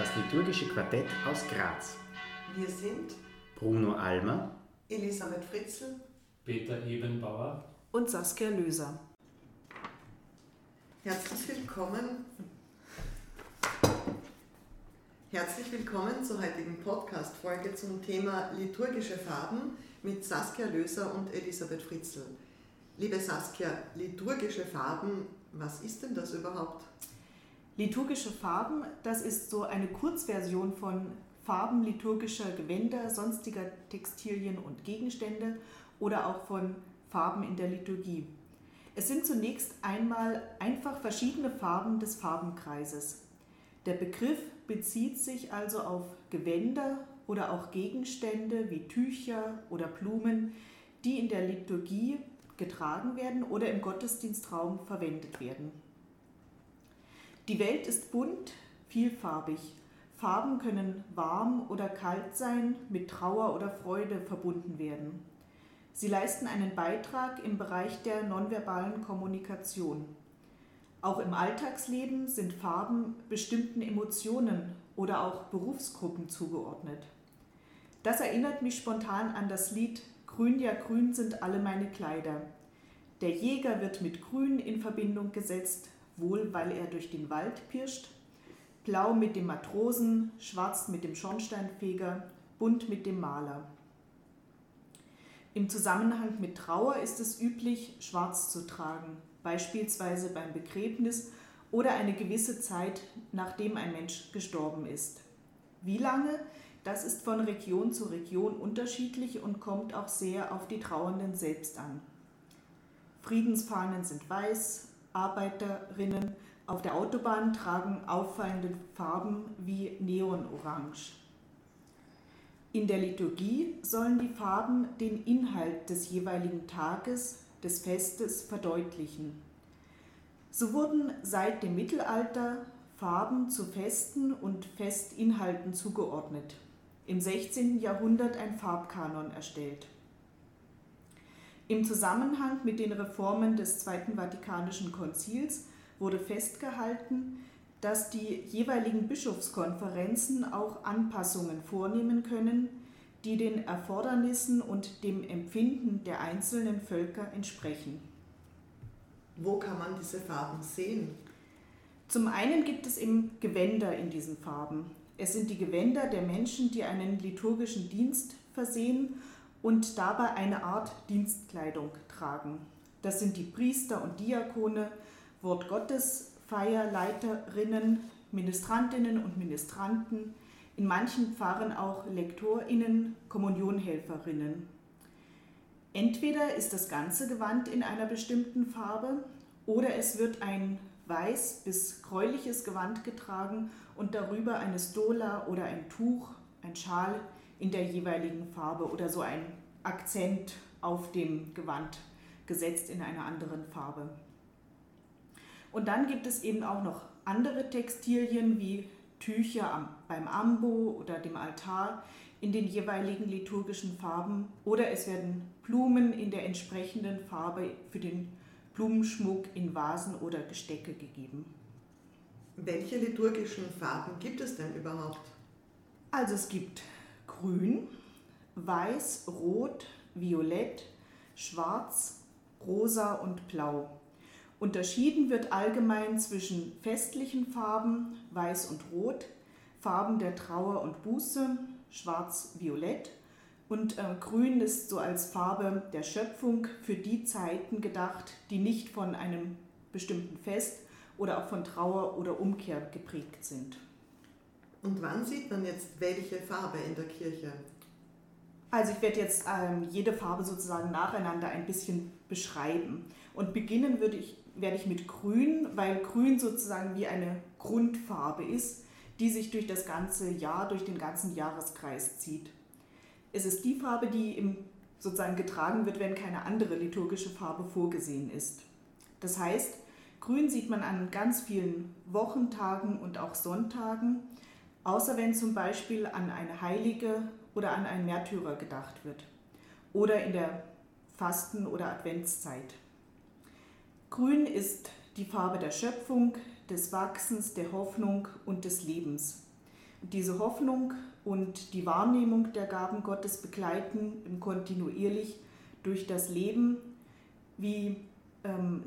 das liturgische Quartett aus Graz. Wir sind Bruno Almer, Elisabeth Fritzl, Peter Ebenbauer und Saskia Löser. Herzlich willkommen. Herzlich willkommen zur heutigen Podcast-Folge zum Thema liturgische Farben mit Saskia Löser und Elisabeth Fritzl. Liebe Saskia, liturgische Farben, was ist denn das überhaupt? Liturgische Farben, das ist so eine Kurzversion von Farben liturgischer Gewänder, sonstiger Textilien und Gegenstände oder auch von Farben in der Liturgie. Es sind zunächst einmal einfach verschiedene Farben des Farbenkreises. Der Begriff bezieht sich also auf Gewänder oder auch Gegenstände wie Tücher oder Blumen, die in der Liturgie getragen werden oder im Gottesdienstraum verwendet werden. Die Welt ist bunt, vielfarbig. Farben können warm oder kalt sein, mit Trauer oder Freude verbunden werden. Sie leisten einen Beitrag im Bereich der nonverbalen Kommunikation. Auch im Alltagsleben sind Farben bestimmten Emotionen oder auch Berufsgruppen zugeordnet. Das erinnert mich spontan an das Lied Grün ja grün sind alle meine Kleider. Der Jäger wird mit Grün in Verbindung gesetzt, wohl weil er durch den Wald pirscht, blau mit dem Matrosen, schwarz mit dem Schornsteinfeger, bunt mit dem Maler. Im Zusammenhang mit Trauer ist es üblich, schwarz zu tragen, beispielsweise beim Begräbnis oder eine gewisse Zeit, nachdem ein Mensch gestorben ist. Wie lange? Das ist von Region zu Region unterschiedlich und kommt auch sehr auf die Trauernden selbst an. Friedensfahnen sind weiß, Arbeiterinnen auf der Autobahn tragen auffallende Farben wie Neonorange. In der Liturgie sollen die Farben den Inhalt des jeweiligen Tages, des Festes verdeutlichen. So wurden seit dem Mittelalter Farben zu Festen und Festinhalten zugeordnet. Im 16. Jahrhundert ein Farbkanon erstellt. Im Zusammenhang mit den Reformen des Zweiten Vatikanischen Konzils wurde festgehalten, dass die jeweiligen Bischofskonferenzen auch Anpassungen vornehmen können, die den Erfordernissen und dem Empfinden der einzelnen Völker entsprechen. Wo kann man diese Farben sehen? Zum einen gibt es eben Gewänder in diesen Farben. Es sind die Gewänder der Menschen, die einen liturgischen Dienst versehen und dabei eine Art Dienstkleidung tragen. Das sind die Priester und Diakone, Wort Gottes, Feierleiterinnen, Ministrantinnen und Ministranten, in manchen Pfarren auch Lektorinnen, Kommunionhelferinnen. Entweder ist das ganze Gewand in einer bestimmten Farbe oder es wird ein weiß bis gräuliches Gewand getragen und darüber eine Stola oder ein Tuch, ein Schal in der jeweiligen Farbe oder so ein Akzent auf dem Gewand gesetzt in einer anderen Farbe. Und dann gibt es eben auch noch andere Textilien wie Tücher beim Ambo oder dem Altar in den jeweiligen liturgischen Farben oder es werden Blumen in der entsprechenden Farbe für den Blumenschmuck in Vasen oder Gestecke gegeben. Welche liturgischen Farben gibt es denn überhaupt? Also es gibt grün, weiß, rot, violett, schwarz, rosa und blau. Unterschieden wird allgemein zwischen festlichen Farben, weiß und rot, Farben der Trauer und Buße, schwarz, violett und äh, grün ist so als Farbe der Schöpfung für die Zeiten gedacht, die nicht von einem bestimmten Fest oder auch von Trauer oder Umkehr geprägt sind. Und wann sieht man jetzt welche Farbe in der Kirche? Also ich werde jetzt ähm, jede Farbe sozusagen nacheinander ein bisschen beschreiben. Und beginnen würde ich, werde ich mit Grün, weil Grün sozusagen wie eine Grundfarbe ist, die sich durch das ganze Jahr, durch den ganzen Jahreskreis zieht. Es ist die Farbe, die im, sozusagen getragen wird, wenn keine andere liturgische Farbe vorgesehen ist. Das heißt, Grün sieht man an ganz vielen Wochentagen und auch Sonntagen außer wenn zum Beispiel an eine Heilige oder an einen Märtyrer gedacht wird oder in der Fasten- oder Adventszeit. Grün ist die Farbe der Schöpfung, des Wachsens, der Hoffnung und des Lebens. Diese Hoffnung und die Wahrnehmung der Gaben Gottes begleiten kontinuierlich durch das Leben wie, ähm,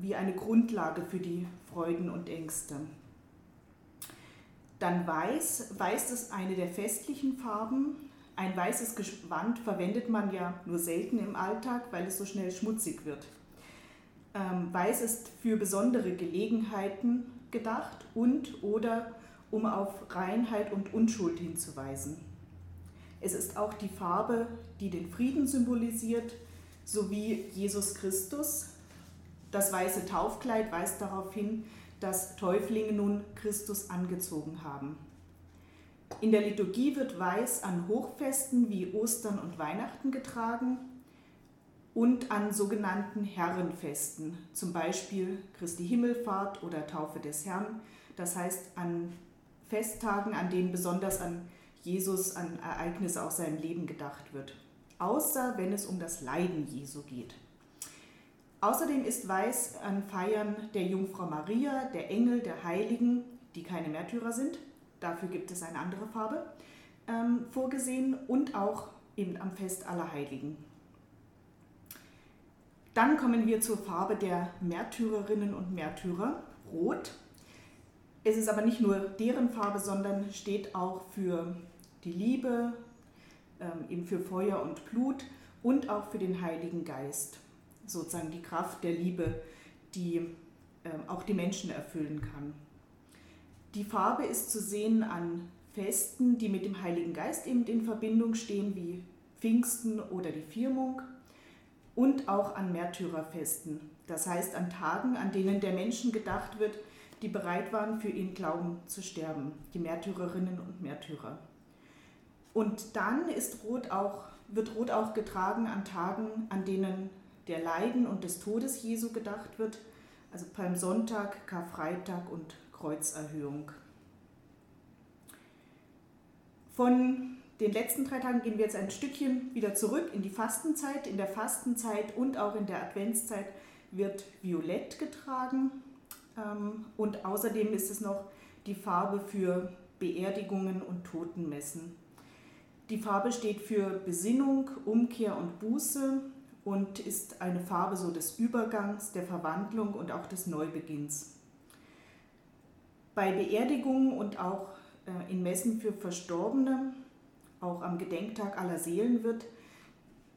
wie eine Grundlage für die Freuden und Ängste. Dann weiß, weiß ist eine der festlichen Farben. Ein weißes Gewand verwendet man ja nur selten im Alltag, weil es so schnell schmutzig wird. Ähm, weiß ist für besondere Gelegenheiten gedacht und oder um auf Reinheit und Unschuld hinzuweisen. Es ist auch die Farbe, die den Frieden symbolisiert, sowie Jesus Christus. Das weiße Taufkleid weist darauf hin, dass Täuflinge nun Christus angezogen haben. In der Liturgie wird Weiß an Hochfesten wie Ostern und Weihnachten getragen und an sogenannten Herrenfesten, zum Beispiel Christi Himmelfahrt oder Taufe des Herrn, das heißt an Festtagen, an denen besonders an Jesus, an Ereignisse aus seinem Leben gedacht wird, außer wenn es um das Leiden Jesu geht. Außerdem ist Weiß an Feiern der Jungfrau Maria, der Engel, der Heiligen, die keine Märtyrer sind, dafür gibt es eine andere Farbe, ähm, vorgesehen und auch eben am Fest aller Heiligen. Dann kommen wir zur Farbe der Märtyrerinnen und Märtyrer, Rot. Es ist aber nicht nur deren Farbe, sondern steht auch für die Liebe, ähm, eben für Feuer und Blut und auch für den Heiligen Geist, sozusagen die Kraft der Liebe, die ähm, auch die Menschen erfüllen kann. Die Farbe ist zu sehen an Festen, die mit dem Heiligen Geist eben in Verbindung stehen, wie Pfingsten oder die Firmung und auch an Märtyrerfesten, das heißt an Tagen, an denen der Menschen gedacht wird, die bereit waren, für ihren Glauben zu sterben, die Märtyrerinnen und Märtyrer. Und dann ist Rot auch, wird Rot auch getragen an Tagen, an denen der Leiden und des Todes Jesu gedacht wird, also Palmsonntag, Karfreitag und Kreuzerhöhung. Von den letzten drei Tagen gehen wir jetzt ein Stückchen wieder zurück in die Fastenzeit. In der Fastenzeit und auch in der Adventszeit wird Violett getragen. Ähm, und außerdem ist es noch die Farbe für Beerdigungen und Totenmessen. Die Farbe steht für Besinnung, Umkehr und Buße und ist eine Farbe so des Übergangs, der Verwandlung und auch des Neubeginns. Bei Beerdigungen und auch äh, in Messen für Verstorbene, auch am Gedenktag aller Seelen wird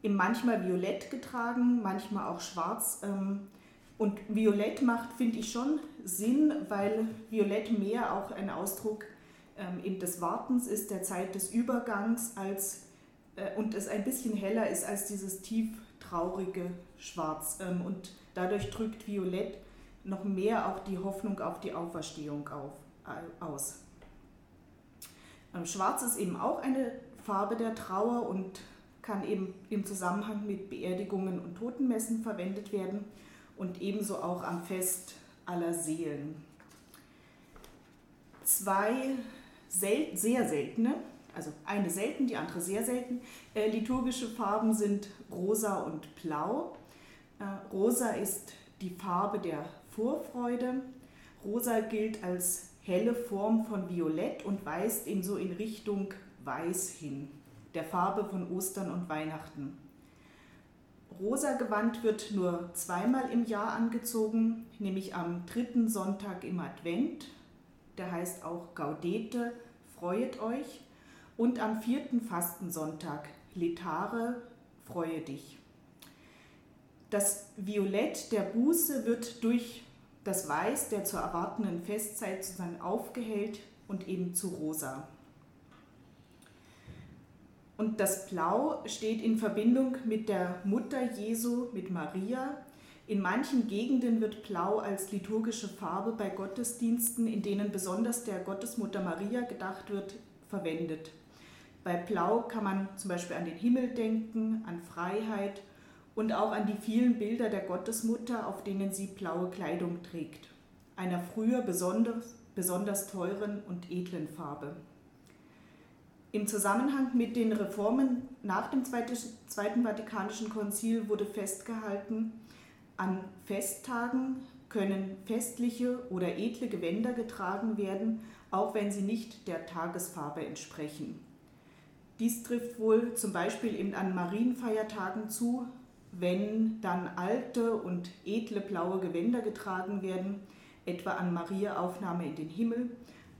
im manchmal violett getragen, manchmal auch schwarz ähm, und Violett macht, finde ich, schon Sinn, weil Violett mehr auch ein Ausdruck ähm, eben des Wartens ist, der Zeit des Übergangs als, äh, und es ein bisschen heller ist als dieses tief traurige Schwarz. Ähm, und dadurch drückt Violett noch mehr auch die Hoffnung auf die Auferstehung auf, aus. Ähm, Schwarz ist eben auch eine Farbe der Trauer und kann eben im Zusammenhang mit Beerdigungen und Totenmessen verwendet werden und ebenso auch am Fest aller Seelen. Zwei sel sehr seltene, also eine selten, die andere sehr selten, äh, liturgische Farben sind rosa und blau. Äh, rosa ist die Farbe der Vorfreude. Rosa gilt als helle Form von Violett und weist ebenso in Richtung Weiß hin, der Farbe von Ostern und Weihnachten. Rosa Gewand wird nur zweimal im Jahr angezogen, nämlich am dritten Sonntag im Advent, der heißt auch Gaudete, freuet euch, und am vierten Fastensonntag, Letare, freue dich. Das Violett der Buße wird durch das Weiß der zu erwartenden Festzeit sozusagen aufgehellt und eben zu rosa. Und das Blau steht in Verbindung mit der Mutter Jesu, mit Maria. In manchen Gegenden wird Blau als liturgische Farbe bei Gottesdiensten, in denen besonders der Gottesmutter Maria gedacht wird, verwendet. Bei Blau kann man zum Beispiel an den Himmel denken, an Freiheit und auch an die vielen Bilder der Gottesmutter, auf denen sie blaue Kleidung trägt, einer früher besonders, besonders teuren und edlen Farbe. Im Zusammenhang mit den Reformen nach dem Zweiten Vatikanischen Konzil wurde festgehalten, an Festtagen können festliche oder edle Gewänder getragen werden, auch wenn sie nicht der Tagesfarbe entsprechen. Dies trifft wohl zum Beispiel eben an Marienfeiertagen zu, wenn dann alte und edle blaue Gewänder getragen werden, etwa an Mariaaufnahme in den Himmel,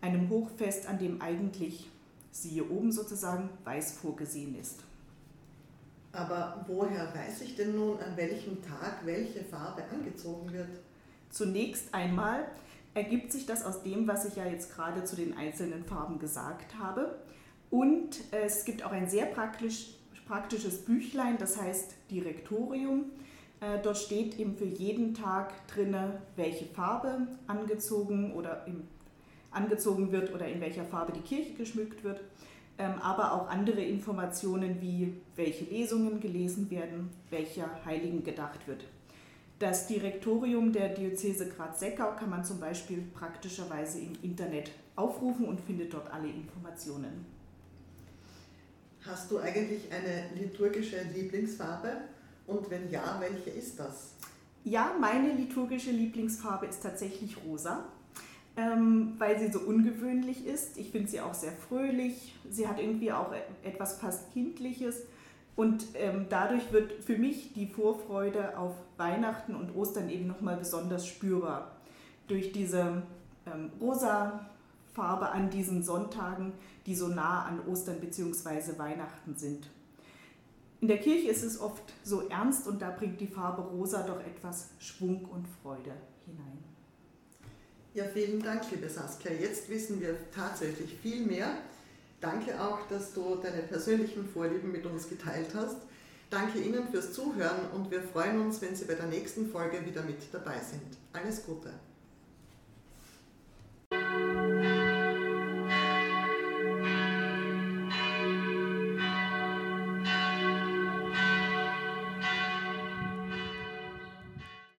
einem Hochfest, an dem eigentlich, siehe oben sozusagen, weiß vorgesehen ist. Aber woher weiß ich denn nun, an welchem Tag welche Farbe angezogen wird? Zunächst einmal ergibt sich das aus dem, was ich ja jetzt gerade zu den einzelnen Farben gesagt habe. Und es gibt auch ein sehr praktisch, praktisches Büchlein, das heißt Direktorium. Äh, dort steht eben für jeden Tag drinne, welche Farbe angezogen oder im, angezogen wird oder in welcher Farbe die Kirche geschmückt wird, ähm, aber auch andere Informationen wie welche Lesungen gelesen werden, welcher Heiligen gedacht wird. Das Direktorium der Diözese Graz-Seckau kann man zum Beispiel praktischerweise im Internet aufrufen und findet dort alle Informationen. Hast du eigentlich eine liturgische Lieblingsfarbe? Und wenn ja, welche ist das? Ja, meine liturgische Lieblingsfarbe ist tatsächlich rosa, ähm, weil sie so ungewöhnlich ist. Ich finde sie auch sehr fröhlich. Sie hat irgendwie auch etwas fast Kindliches und ähm, dadurch wird für mich die Vorfreude auf Weihnachten und Ostern eben nochmal besonders spürbar. Durch diese ähm, rosa Farbe an diesen Sonntagen, die so nah an Ostern bzw. Weihnachten sind. In der Kirche ist es oft so ernst und da bringt die Farbe rosa doch etwas Schwung und Freude hinein. Ja, vielen Dank, liebe Saskia. Jetzt wissen wir tatsächlich viel mehr. Danke auch, dass du deine persönlichen Vorlieben mit uns geteilt hast. Danke Ihnen fürs Zuhören und wir freuen uns, wenn Sie bei der nächsten Folge wieder mit dabei sind. Alles Gute.